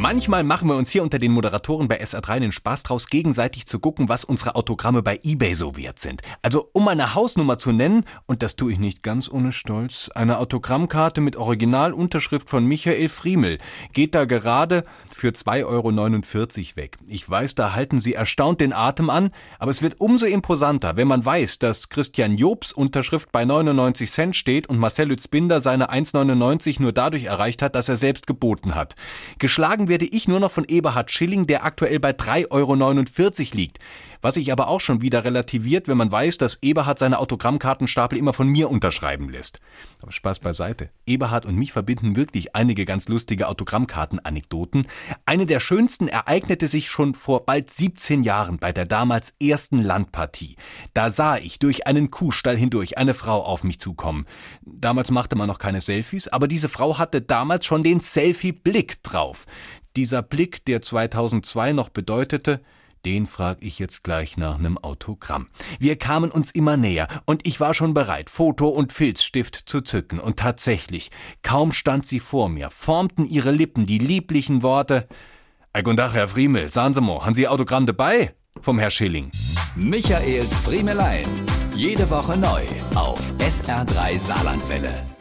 Manchmal machen wir uns hier unter den Moderatoren bei SR3 den Spaß draus, gegenseitig zu gucken, was unsere Autogramme bei eBay so wert sind. Also, um eine Hausnummer zu nennen, und das tue ich nicht ganz ohne Stolz, eine Autogrammkarte mit Originalunterschrift von Michael Friemel geht da gerade für 2,49 Euro weg. Ich weiß, da halten Sie erstaunt den Atem an, aber es wird umso imposanter, wenn man weiß, dass Christian Jobs Unterschrift bei 99 Cent steht und Marcel Lützbinder seine 1,99 nur dadurch erreicht hat, dass er selbst geboten hat. Geschlagen werde ich nur noch von Eberhard Schilling, der aktuell bei 3,49 Euro liegt. Was sich aber auch schon wieder relativiert, wenn man weiß, dass Eberhard seine Autogrammkartenstapel immer von mir unterschreiben lässt. Aber Spaß beiseite. Eberhard und mich verbinden wirklich einige ganz lustige Autogrammkartenanekdoten. Eine der schönsten ereignete sich schon vor bald 17 Jahren bei der damals ersten Landpartie. Da sah ich durch einen Kuhstall hindurch eine Frau auf mich zukommen. Damals machte man noch keine Selfies, aber diese Frau hatte damals schon den Selfie-Blick drauf. Dieser Blick, der 2002 noch bedeutete, den frag ich jetzt gleich nach nem Autogramm. Wir kamen uns immer näher und ich war schon bereit, Foto und Filzstift zu zücken und tatsächlich, kaum stand sie vor mir, formten ihre Lippen die lieblichen Worte Eigundach, Herr Friemel, sagen Sie mal, haben Sie Autogramm dabei? Vom Herr Schilling. Michaels Friemelein. Jede Woche neu auf SR3 Saarlandwelle.